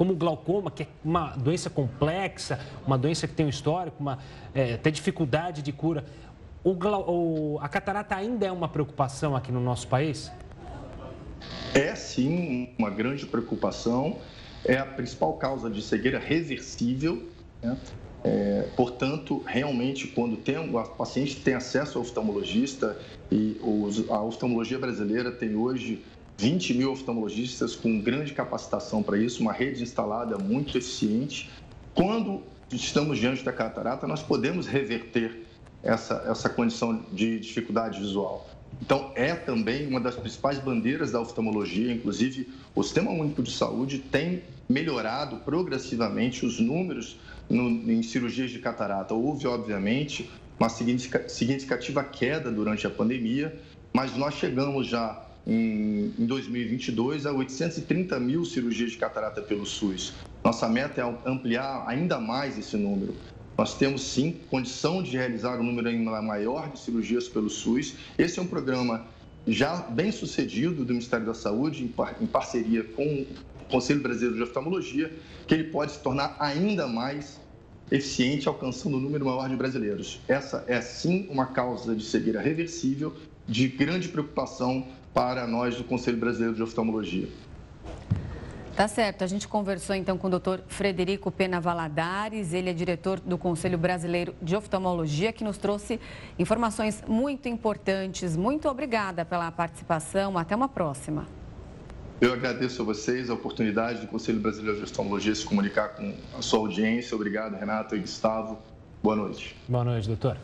como o glaucoma, que é uma doença complexa, uma doença que tem um histórico, uma, é, até dificuldade de cura. O, o, a catarata ainda é uma preocupação aqui no nosso país? É sim uma grande preocupação. É a principal causa de cegueira reversível. Né? É, portanto, realmente, quando tem, o paciente tem acesso ao oftalmologista, e os, a oftalmologia brasileira tem hoje 20 mil oftalmologistas com grande capacitação para isso, uma rede instalada muito eficiente. Quando estamos diante da catarata, nós podemos reverter essa, essa condição de dificuldade visual. Então, é também uma das principais bandeiras da oftalmologia, inclusive o Sistema Único de Saúde tem melhorado progressivamente os números no, em cirurgias de catarata. Houve, obviamente, uma significativa queda durante a pandemia, mas nós chegamos já em, em 2022 a 830 mil cirurgias de catarata pelo SUS. Nossa meta é ampliar ainda mais esse número. Nós temos sim condição de realizar um número ainda maior de cirurgias pelo SUS. Esse é um programa já bem sucedido do Ministério da Saúde, em parceria com o Conselho Brasileiro de Oftalmologia, que ele pode se tornar ainda mais eficiente, alcançando um número maior de brasileiros. Essa é sim uma causa de cegueira reversível, de grande preocupação para nós do Conselho Brasileiro de Oftalmologia. Tá certo. A gente conversou então com o doutor Frederico Pena Valadares, ele é diretor do Conselho Brasileiro de Oftalmologia, que nos trouxe informações muito importantes. Muito obrigada pela participação. Até uma próxima. Eu agradeço a vocês a oportunidade do Conselho Brasileiro de Oftalmologia se comunicar com a sua audiência. Obrigado, Renato e Gustavo. Boa noite. Boa noite, doutor.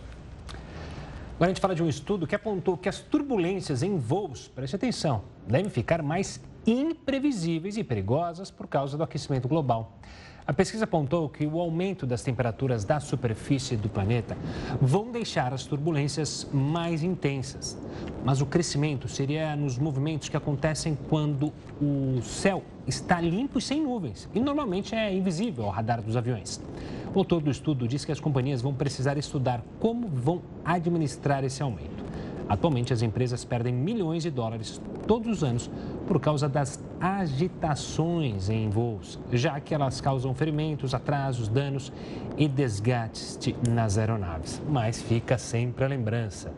Agora a gente fala de um estudo que apontou que as turbulências em voos, preste atenção, devem ficar mais imprevisíveis e perigosas por causa do aquecimento global. A pesquisa apontou que o aumento das temperaturas da superfície do planeta vão deixar as turbulências mais intensas. Mas o crescimento seria nos movimentos que acontecem quando o céu está limpo e sem nuvens, e normalmente é invisível ao radar dos aviões. O autor do estudo diz que as companhias vão precisar estudar como vão administrar esse aumento. Atualmente, as empresas perdem milhões de dólares todos os anos por causa das agitações em voos, já que elas causam ferimentos, atrasos, danos e desgastes nas aeronaves. Mas fica sempre a lembrança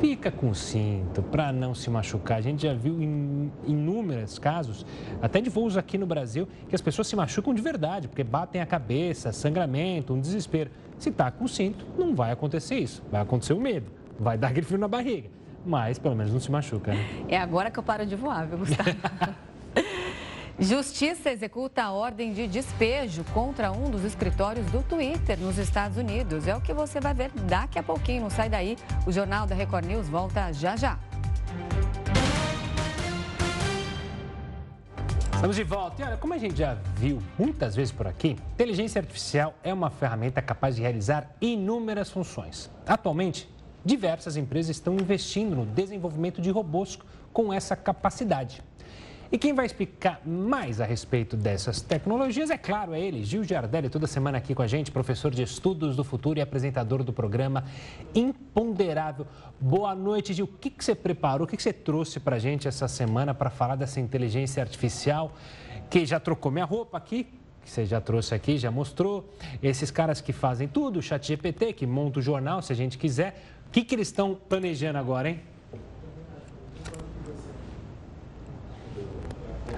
fica com cinto para não se machucar. A gente já viu em inúmeros casos, até de voos aqui no Brasil, que as pessoas se machucam de verdade, porque batem a cabeça, sangramento, um desespero. Se está com cinto, não vai acontecer isso. Vai acontecer o medo, vai dar aquele frio na barriga. Mas pelo menos não se machuca, né? É agora que eu paro de voar, viu, Gustavo? Justiça executa a ordem de despejo contra um dos escritórios do Twitter nos Estados Unidos. É o que você vai ver daqui a pouquinho. Não sai daí. O Jornal da Record News volta já já. Estamos de volta. E olha, como a gente já viu muitas vezes por aqui, inteligência artificial é uma ferramenta capaz de realizar inúmeras funções. Atualmente, diversas empresas estão investindo no desenvolvimento de robôs com essa capacidade. E quem vai explicar mais a respeito dessas tecnologias, é claro, é ele, Gil Giardelli, toda semana aqui com a gente, professor de Estudos do Futuro e apresentador do programa Imponderável. Boa noite, Gil. O que, que você preparou, o que, que você trouxe para a gente essa semana para falar dessa inteligência artificial que já trocou minha roupa aqui, que você já trouxe aqui, já mostrou. Esses caras que fazem tudo, o chat GPT, que monta o jornal, se a gente quiser. O que, que eles estão planejando agora, hein?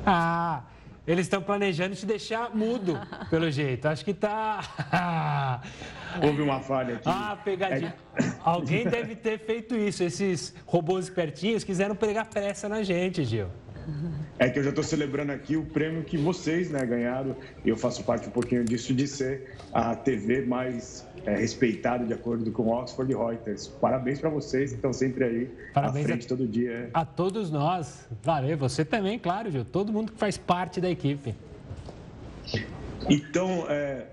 Ah, eles estão planejando te deixar mudo, pelo jeito. Acho que tá. Houve uma falha aqui. Ah, pegadinha. É... Alguém deve ter feito isso. Esses robôs espertinhos quiseram pegar pressa na gente, Gil. É que eu já estou celebrando aqui o prêmio que vocês né, ganharam, e eu faço parte um pouquinho disso, de ser a TV mais é, respeitada de acordo com Oxford Reuters. Parabéns para vocês que estão sempre aí Parabéns à frente a, todo dia. A todos nós. Valeu, você também, claro, Gil. Todo mundo que faz parte da equipe. Então, é,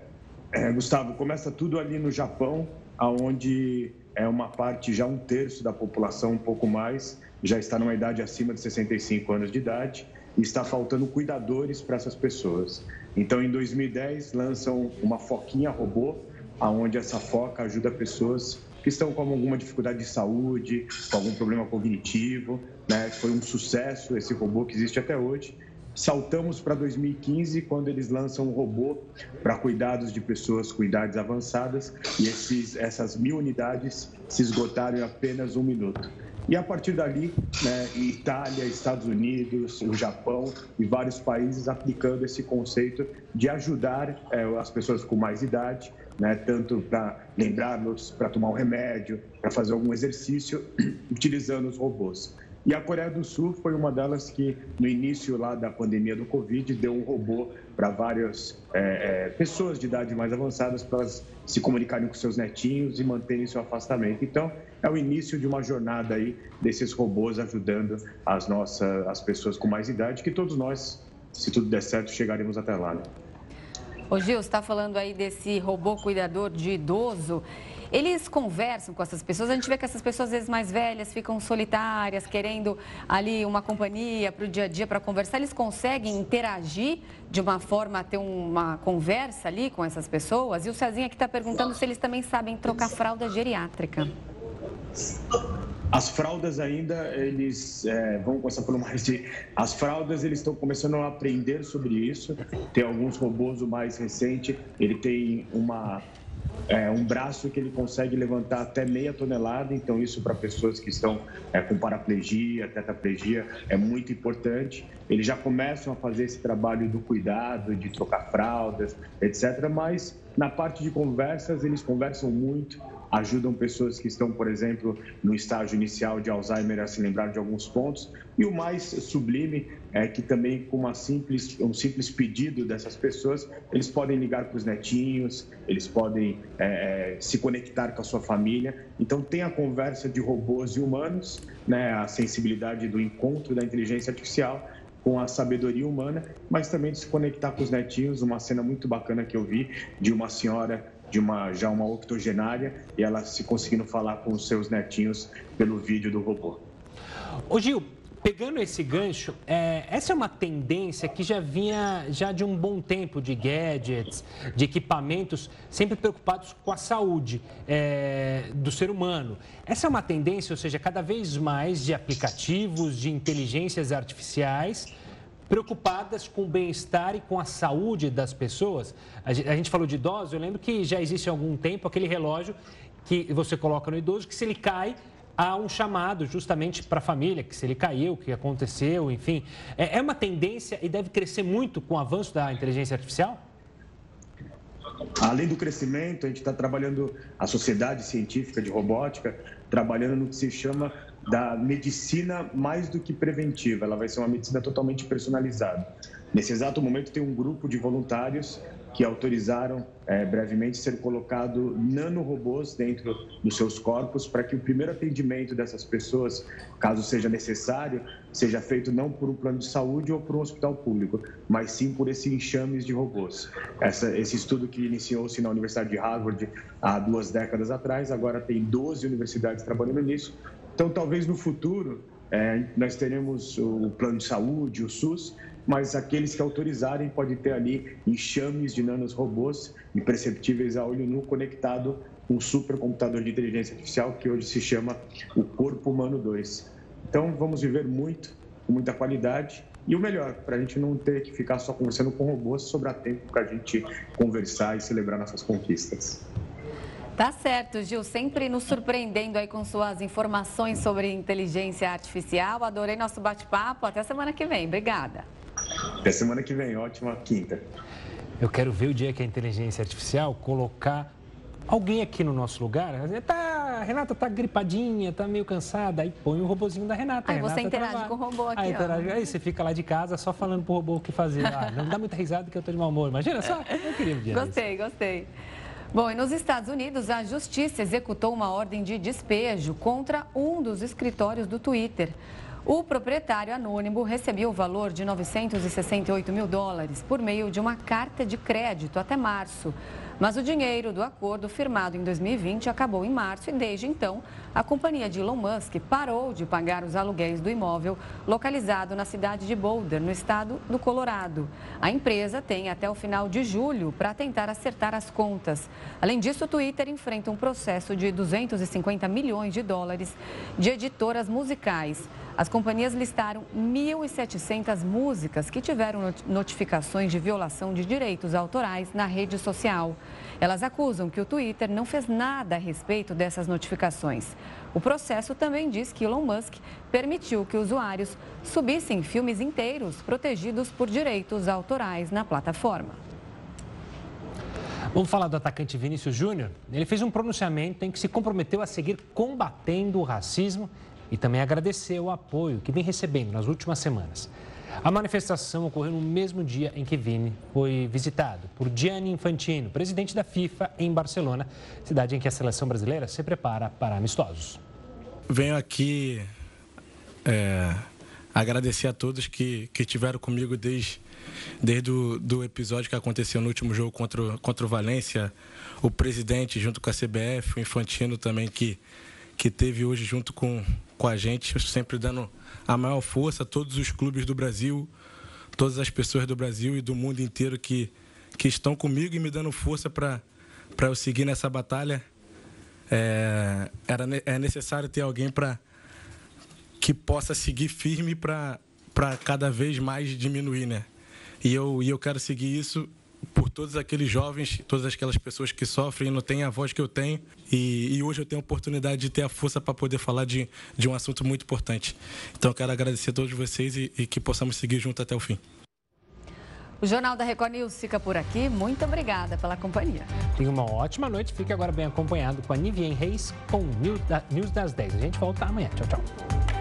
é, Gustavo, começa tudo ali no Japão, aonde é uma parte, já um terço da população, um pouco mais, já está numa idade acima de 65 anos de idade e está faltando cuidadores para essas pessoas. Então, em 2010, lançam uma foquinha robô, aonde essa foca ajuda pessoas que estão com alguma dificuldade de saúde, com algum problema cognitivo. Né? Foi um sucesso esse robô que existe até hoje. Saltamos para 2015, quando eles lançam um robô para cuidados de pessoas com idades avançadas, e esses, essas mil unidades se esgotaram em apenas um minuto. E a partir dali, né, Itália, Estados Unidos, o Japão e vários países aplicando esse conceito de ajudar é, as pessoas com mais idade, né, tanto para lembrar-nos para tomar um remédio, para fazer algum exercício, utilizando os robôs. E a Coreia do Sul foi uma delas que, no início lá da pandemia do Covid, deu um robô para várias é, é, pessoas de idade mais avançadas para se comunicarem com seus netinhos e manterem seu afastamento. Então, é o início de uma jornada aí desses robôs ajudando as nossas as pessoas com mais idade, que todos nós, se tudo der certo, chegaremos até lá. Né? Ô Gil, você está falando aí desse robô cuidador de idoso. Eles conversam com essas pessoas. A gente vê que essas pessoas, às vezes mais velhas, ficam solitárias, querendo ali uma companhia para o dia a dia, para conversar. Eles conseguem interagir de uma forma ter uma conversa ali com essas pessoas? E o Cezinha aqui está perguntando se eles também sabem trocar fralda geriátrica. As fraldas ainda, eles é, vão começar por mais de... As fraldas, eles estão começando a aprender sobre isso. Tem alguns robôs, o mais recente, ele tem uma é, um braço que ele consegue levantar até meia tonelada, então isso para pessoas que estão é, com paraplegia, tetraplegia, é muito importante. Eles já começam a fazer esse trabalho do cuidado, de trocar fraldas, etc. Mas na parte de conversas, eles conversam muito, ajudam pessoas que estão, por exemplo, no estágio inicial de Alzheimer a se lembrar de alguns pontos. E o mais sublime é que também com uma simples, um simples pedido dessas pessoas, eles podem ligar para os netinhos, eles podem é, é, se conectar com a sua família. Então tem a conversa de robôs e humanos, né, a sensibilidade do encontro da inteligência artificial com a sabedoria humana, mas também de se conectar com os netinhos. Uma cena muito bacana que eu vi de uma senhora de uma já uma octogenária e ela se conseguindo falar com os seus netinhos pelo vídeo do robô. Ô Gil, pegando esse gancho, é, essa é uma tendência que já vinha já de um bom tempo de gadgets, de equipamentos, sempre preocupados com a saúde é, do ser humano. Essa é uma tendência, ou seja, cada vez mais de aplicativos, de inteligências artificiais preocupadas com o bem-estar e com a saúde das pessoas. A gente falou de idosos, eu lembro que já existe há algum tempo aquele relógio que você coloca no idoso, que se ele cai, há um chamado justamente para a família, que se ele caiu, o que aconteceu, enfim. É, é uma tendência e deve crescer muito com o avanço da inteligência artificial? Além do crescimento, a gente está trabalhando, a Sociedade Científica de Robótica, trabalhando no que se chama da medicina mais do que preventiva, ela vai ser uma medicina totalmente personalizada. Nesse exato momento, tem um grupo de voluntários que autorizaram é, brevemente ser colocado nanorobôs dentro dos seus corpos para que o primeiro atendimento dessas pessoas, caso seja necessário, seja feito não por um plano de saúde ou por um hospital público, mas sim por esse enxames de robôs. Essa, esse estudo que iniciou-se na Universidade de Harvard há duas décadas atrás, agora tem 12 universidades trabalhando nisso. Então, talvez no futuro é, nós teremos o plano de saúde, o SUS, mas aqueles que autorizarem podem ter ali enxames de nanos robôs imperceptíveis a olho nu conectado com um supercomputador de inteligência artificial que hoje se chama o Corpo Humano 2. Então vamos viver muito, com muita qualidade e o melhor, para a gente não ter que ficar só conversando com robôs, sobrar tempo para a gente conversar e celebrar nossas conquistas. Tá certo, Gil, sempre nos surpreendendo aí com suas informações sobre inteligência artificial. Adorei nosso bate-papo. Até semana que vem. Obrigada. Até semana que vem, ótima quinta. Eu quero ver o dia que a inteligência artificial colocar alguém aqui no nosso lugar. Tá, a Renata tá gripadinha, tá meio cansada. Aí põe o robozinho da Renata. Aí Renata você interage trabalha. com o robô aqui. Aí, interage, aí, você fica lá de casa só falando pro robô o que fazer. Ah, não dá muita risada que eu tô de mau humor. Imagina só, eu queria um dia Gostei, desse. gostei. Bom, e nos Estados Unidos, a justiça executou uma ordem de despejo contra um dos escritórios do Twitter. O proprietário anônimo recebeu o valor de 968 mil dólares por meio de uma carta de crédito até março. Mas o dinheiro do acordo firmado em 2020 acabou em março e, desde então, a companhia de Elon Musk parou de pagar os aluguéis do imóvel localizado na cidade de Boulder, no estado do Colorado. A empresa tem até o final de julho para tentar acertar as contas. Além disso, o Twitter enfrenta um processo de 250 milhões de dólares de editoras musicais. As companhias listaram 1.700 músicas que tiveram notificações de violação de direitos autorais na rede social. Elas acusam que o Twitter não fez nada a respeito dessas notificações. O processo também diz que Elon Musk permitiu que usuários subissem filmes inteiros protegidos por direitos autorais na plataforma. Vamos falar do atacante Vinícius Júnior. Ele fez um pronunciamento em que se comprometeu a seguir combatendo o racismo e também agradeceu o apoio que vem recebendo nas últimas semanas. A manifestação ocorreu no mesmo dia em que Vini foi visitado por Gianni Infantino, presidente da FIFA, em Barcelona, cidade em que a seleção brasileira se prepara para amistosos. Venho aqui é, agradecer a todos que, que estiveram comigo desde, desde o do episódio que aconteceu no último jogo contra, contra o Valência, o presidente junto com a CBF, o Infantino também que, que teve hoje junto com, com a gente, sempre dando a maior força a todos os clubes do Brasil, todas as pessoas do Brasil e do mundo inteiro que, que estão comigo e me dando força para eu seguir nessa batalha. É, era, é necessário ter alguém para que possa seguir firme para cada vez mais diminuir, né? E eu, e eu quero seguir isso por todos aqueles jovens, todas aquelas pessoas que sofrem e não têm a voz que eu tenho. E, e hoje eu tenho a oportunidade de ter a força para poder falar de, de um assunto muito importante. Então eu quero agradecer a todos vocês e, e que possamos seguir junto até o fim. O Jornal da Record News fica por aqui. Muito obrigada pela companhia. Tenha uma ótima noite. Fique agora bem acompanhado com a Nivien Reis com o News das 10. A gente volta amanhã. Tchau, tchau.